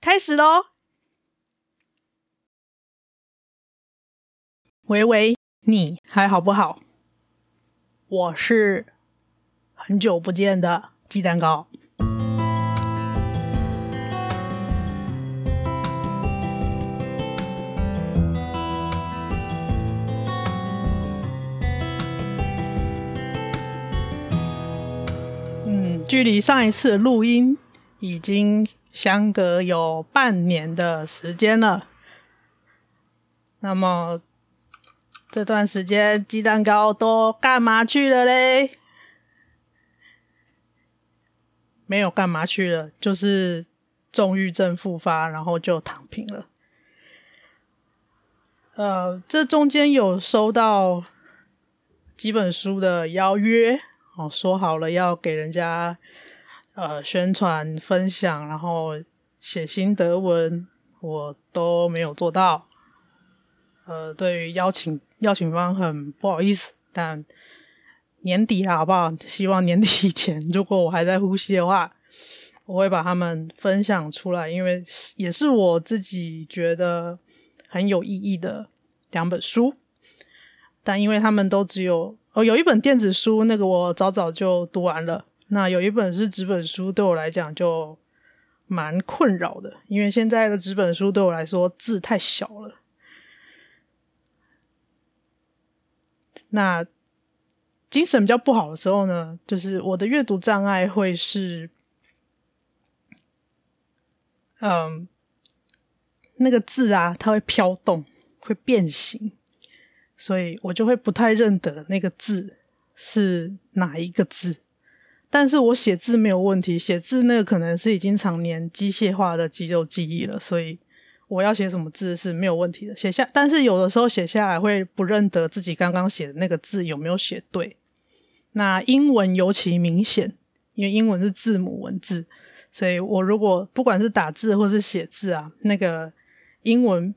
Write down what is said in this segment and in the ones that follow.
开始喽！喂喂，你还好不好？我是很久不见的鸡蛋糕。嗯，距离上一次录音已经。相隔有半年的时间了，那么这段时间鸡蛋糕都干嘛去了嘞？没有干嘛去了，就是重郁症复发，然后就躺平了。呃，这中间有收到几本书的邀约，哦，说好了要给人家。呃，宣传分享，然后写心得文，我都没有做到。呃，对于邀请邀请方很不好意思，但年底了，好不好？希望年底以前，如果我还在呼吸的话，我会把他们分享出来，因为也是我自己觉得很有意义的两本书。但因为他们都只有哦，有一本电子书，那个我早早就读完了。那有一本是纸本书，对我来讲就蛮困扰的，因为现在的纸本书对我来说字太小了。那精神比较不好的时候呢，就是我的阅读障碍会是，嗯，那个字啊，它会飘动，会变形，所以我就会不太认得那个字是哪一个字。但是我写字没有问题，写字那个可能是已经常年机械化的肌肉记忆了，所以我要写什么字是没有问题的。写下，但是有的时候写下来会不认得自己刚刚写的那个字有没有写对。那英文尤其明显，因为英文是字母文字，所以我如果不管是打字或是写字啊，那个英文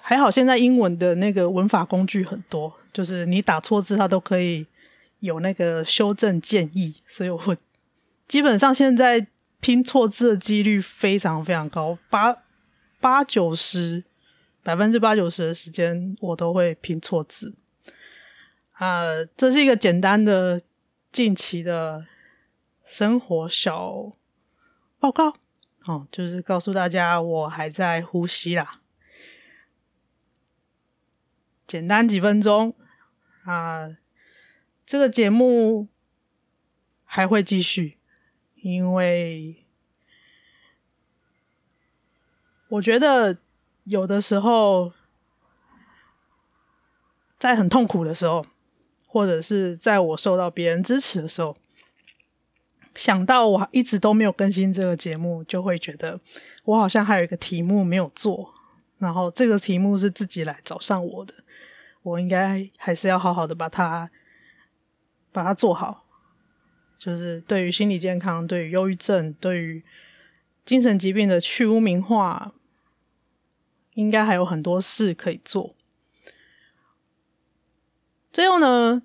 还好，现在英文的那个文法工具很多，就是你打错字它都可以。有那个修正建议，所以我基本上现在拼错字的几率非常非常高，八八九十百分之八九十的时间我都会拼错字。啊、呃，这是一个简单的近期的生活小报告，哦，就是告诉大家我还在呼吸啦，简单几分钟啊。这个节目还会继续，因为我觉得有的时候在很痛苦的时候，或者是在我受到别人支持的时候，想到我一直都没有更新这个节目，就会觉得我好像还有一个题目没有做，然后这个题目是自己来找上我的，我应该还是要好好的把它。把它做好，就是对于心理健康、对于忧郁症、对于精神疾病的去污名化，应该还有很多事可以做。最后呢，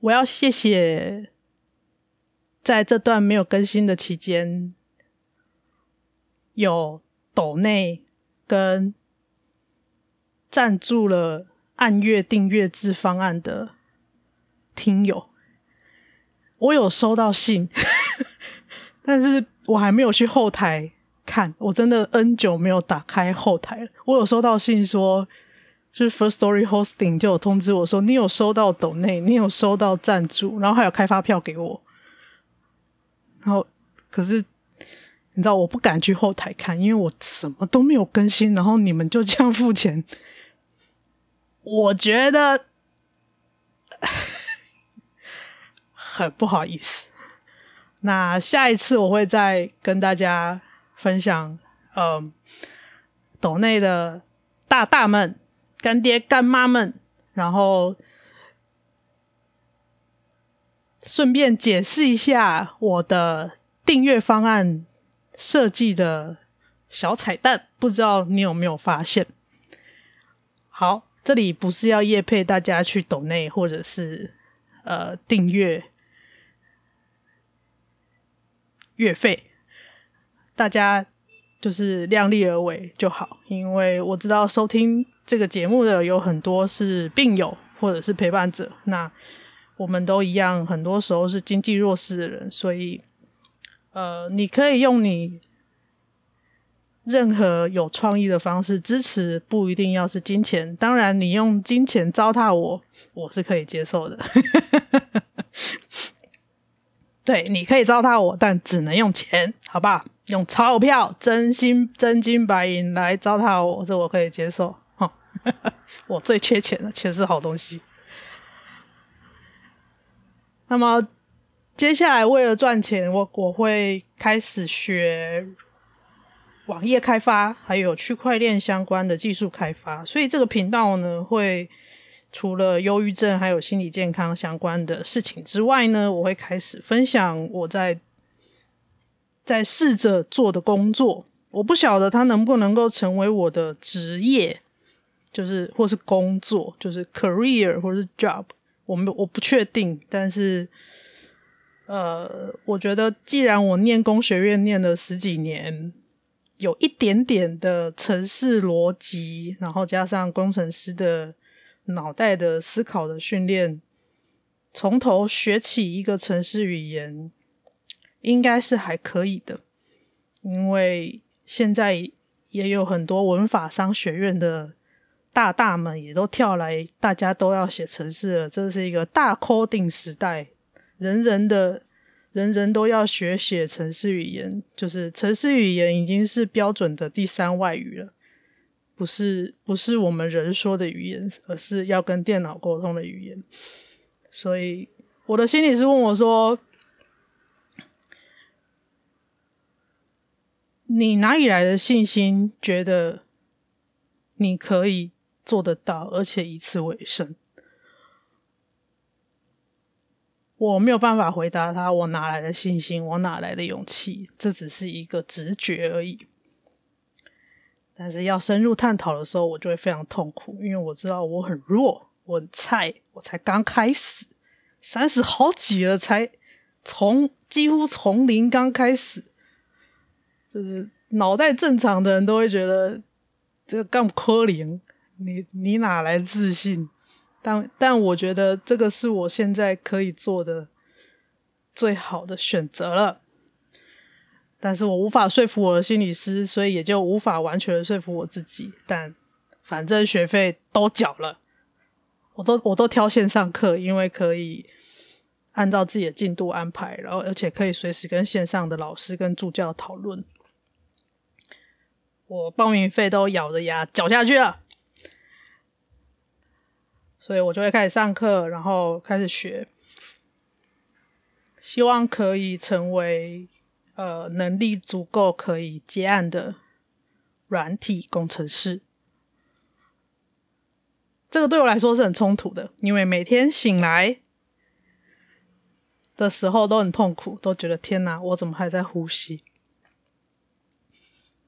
我要谢谢在这段没有更新的期间，有抖内跟赞助了按月订阅制方案的听友。我有收到信，但是我还没有去后台看。我真的 N 久没有打开后台了。我有收到信说，就是 First Story Hosting 就有通知我说，你有收到抖内，你有收到赞助，然后还有开发票给我。然后，可是你知道，我不敢去后台看，因为我什么都没有更新，然后你们就这样付钱，我觉得。很不好意思，那下一次我会再跟大家分享，嗯，抖内的大大们、干爹干妈们，然后顺便解释一下我的订阅方案设计的小彩蛋，不知道你有没有发现？好，这里不是要业配大家去抖内或者是呃订阅。月费，大家就是量力而为就好，因为我知道收听这个节目的有很多是病友或者是陪伴者，那我们都一样，很多时候是经济弱势的人，所以呃，你可以用你任何有创意的方式支持，不一定要是金钱，当然你用金钱糟蹋我，我是可以接受的。对，你可以糟蹋我，但只能用钱，好不好？用钞票，真心真金白银来糟蹋我，这我可以接受。哈，我最缺钱了，钱是好东西。那么接下来为了赚钱，我我会开始学网页开发，还有区块链相关的技术开发。所以这个频道呢，会。除了忧郁症还有心理健康相关的事情之外呢，我会开始分享我在在试着做的工作。我不晓得它能不能够成为我的职业，就是或是工作，就是 career 或是 job，我们我不确定。但是，呃，我觉得既然我念工学院念了十几年，有一点点的城市逻辑，然后加上工程师的。脑袋的思考的训练，从头学起一个城市语言，应该是还可以的。因为现在也有很多文法商学院的大大们也都跳来，大家都要写城市了。这是一个大 coding 时代，人人的人人都要学写程式语言，就是程式语言已经是标准的第三外语了。不是不是我们人说的语言，而是要跟电脑沟通的语言。所以我的心理是问我说：“你哪里来的信心，觉得你可以做得到，而且以此为生？”我没有办法回答他，我哪来的信心，我哪来的勇气？这只是一个直觉而已。但是要深入探讨的时候，我就会非常痛苦，因为我知道我很弱，我很菜，我才刚开始，三十好几了，才从几乎从零刚开始，就是脑袋正常的人都会觉得这个干不科零，你你哪来自信？但但我觉得这个是我现在可以做的最好的选择了。但是我无法说服我的心理师，所以也就无法完全的说服我自己。但反正学费都缴了，我都我都挑线上课，因为可以按照自己的进度安排，然后而且可以随时跟线上的老师跟助教讨论。我报名费都咬着牙缴下去了，所以我就会开始上课，然后开始学，希望可以成为。呃，能力足够可以接案的软体工程师，这个对我来说是很冲突的，因为每天醒来的时候都很痛苦，都觉得天哪，我怎么还在呼吸？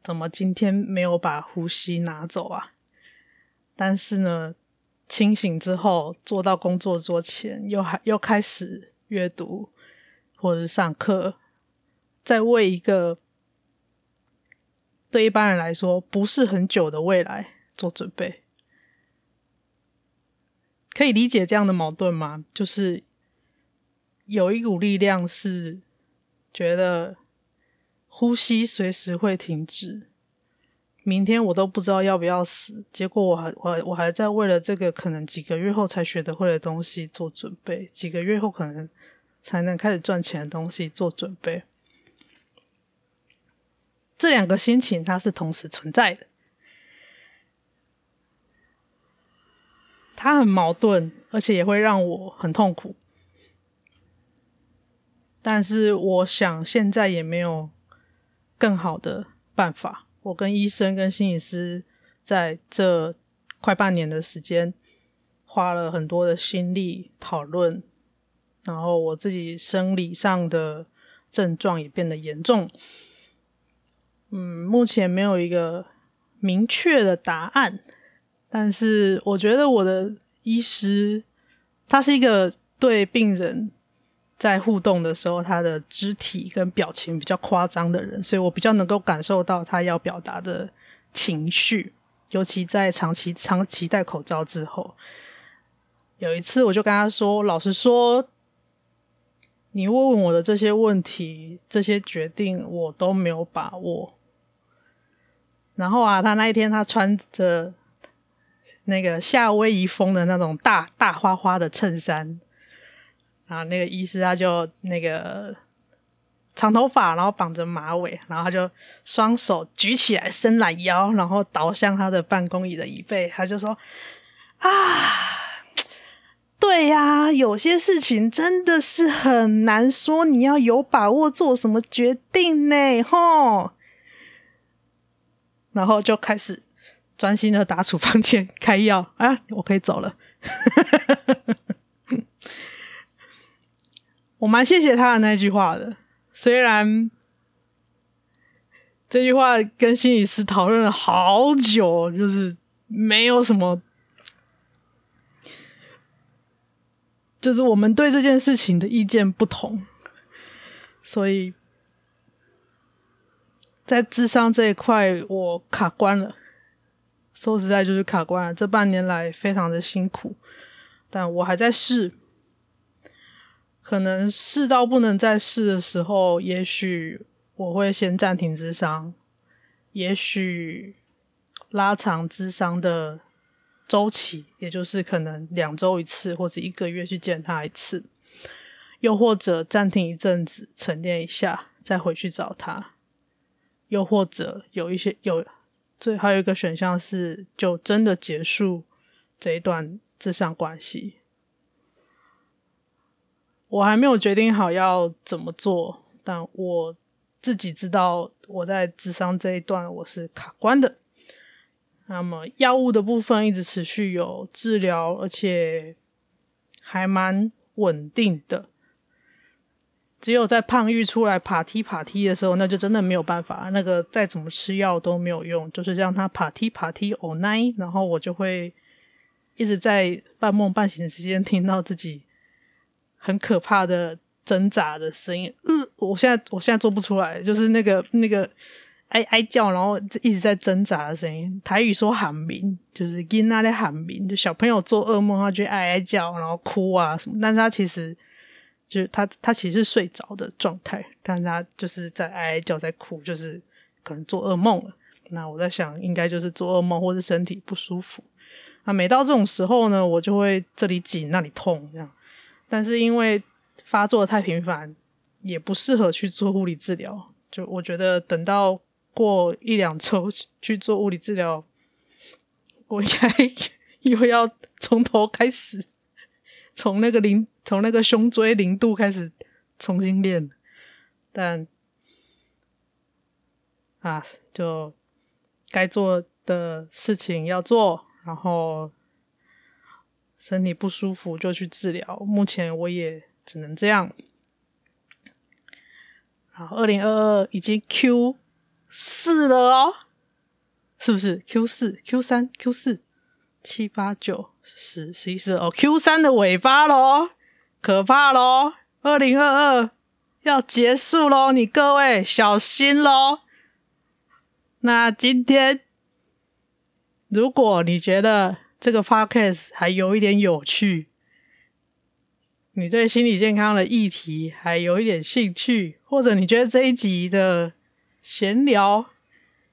怎么今天没有把呼吸拿走啊？但是呢，清醒之后坐到工作桌前，又还又开始阅读或者上课，在为一个对一般人来说不是很久的未来做准备。可以理解这样的矛盾吗？就是有一股力量是觉得呼吸随时会停止，明天我都不知道要不要死，结果我还我我还在为了这个可能几个月后才学得会的东西做准备，几个月后可能才能开始赚钱的东西做准备。这两个心情它是同时存在的。它很矛盾，而且也会让我很痛苦。但是我想现在也没有更好的办法。我跟医生、跟心理师在这快半年的时间，花了很多的心力讨论，然后我自己生理上的症状也变得严重。嗯，目前没有一个明确的答案。但是我觉得我的医师，他是一个对病人在互动的时候，他的肢体跟表情比较夸张的人，所以我比较能够感受到他要表达的情绪，尤其在长期长期戴口罩之后。有一次我就跟他说：“老实说，你问问我的这些问题、这些决定，我都没有把握。”然后啊，他那一天他穿着。那个夏威夷风的那种大大花花的衬衫，然后那个医师他就那个长头发，然后绑着马尾，然后他就双手举起来伸懒腰，然后倒向他的办公椅的椅背，他就说：“啊，对呀，有些事情真的是很难说，你要有把握做什么决定呢？吼。”然后就开始。专心的打处方 签、开药啊！我可以走了。我蛮谢谢他的那句话的，虽然这句话跟心理师讨论了好久，就是没有什么，就是我们对这件事情的意见不同，所以在智商这一块我卡关了。说实在，就是卡关了。这半年来非常的辛苦，但我还在试。可能试到不能再试的时候，也许我会先暂停咨商，也许拉长咨商的周期，也就是可能两周一次，或者一个月去见他一次，又或者暂停一阵子，沉淀一下，再回去找他，又或者有一些有。最后还有一个选项是，就真的结束这一段咨商关系。我还没有决定好要怎么做，但我自己知道我在智商这一段我是卡关的。那么药物的部分一直持续有治疗，而且还蛮稳定的。只有在胖玉出来爬梯爬梯的时候，那就真的没有办法。那个再怎么吃药都没有用，就是让他爬梯爬梯 all night，然后我就会一直在半梦半醒之间听到自己很可怕的挣扎的声音。呃，我现在我现在做不出来，就是那个那个哀哀叫，然后一直在挣扎的声音。台语说喊鸣，就是囡仔在喊鸣，就小朋友做噩梦，他就哀哀叫，然后哭啊什么，但是他其实。就他，他其实是睡着的状态，但他就是在哀哀叫，在哭，就是可能做噩梦了。那我在想，应该就是做噩梦，或是身体不舒服。啊每到这种时候呢，我就会这里紧，那里痛，这样。但是因为发作太频繁，也不适合去做物理治疗。就我觉得，等到过一两周去做物理治疗，我应该 又要从头开始。从那个零，从那个胸椎零度开始重新练，但啊，就该做的事情要做，然后身体不舒服就去治疗。目前我也只能这样。好，二零二二已经 Q 四了哦，是不是？Q 四、Q 三、Q 四、七八九十、十一、十二哦，Q 三的尾巴喽，可怕喽！二零二二要结束喽，你各位小心喽。那今天，如果你觉得这个 podcast 还有一点有趣，你对心理健康的议题还有一点兴趣，或者你觉得这一集的闲聊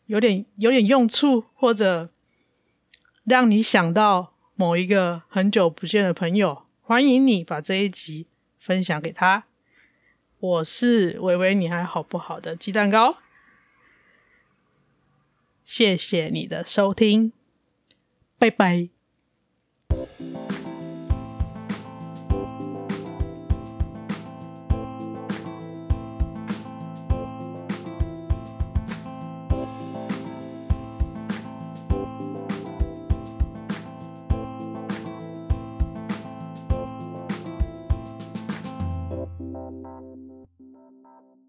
有点有点用处，或者让你想到某一个很久不见的朋友，欢迎你把这一集分享给他。我是微微，你还好不好的鸡蛋糕？谢谢你的收听，拜拜。Bye.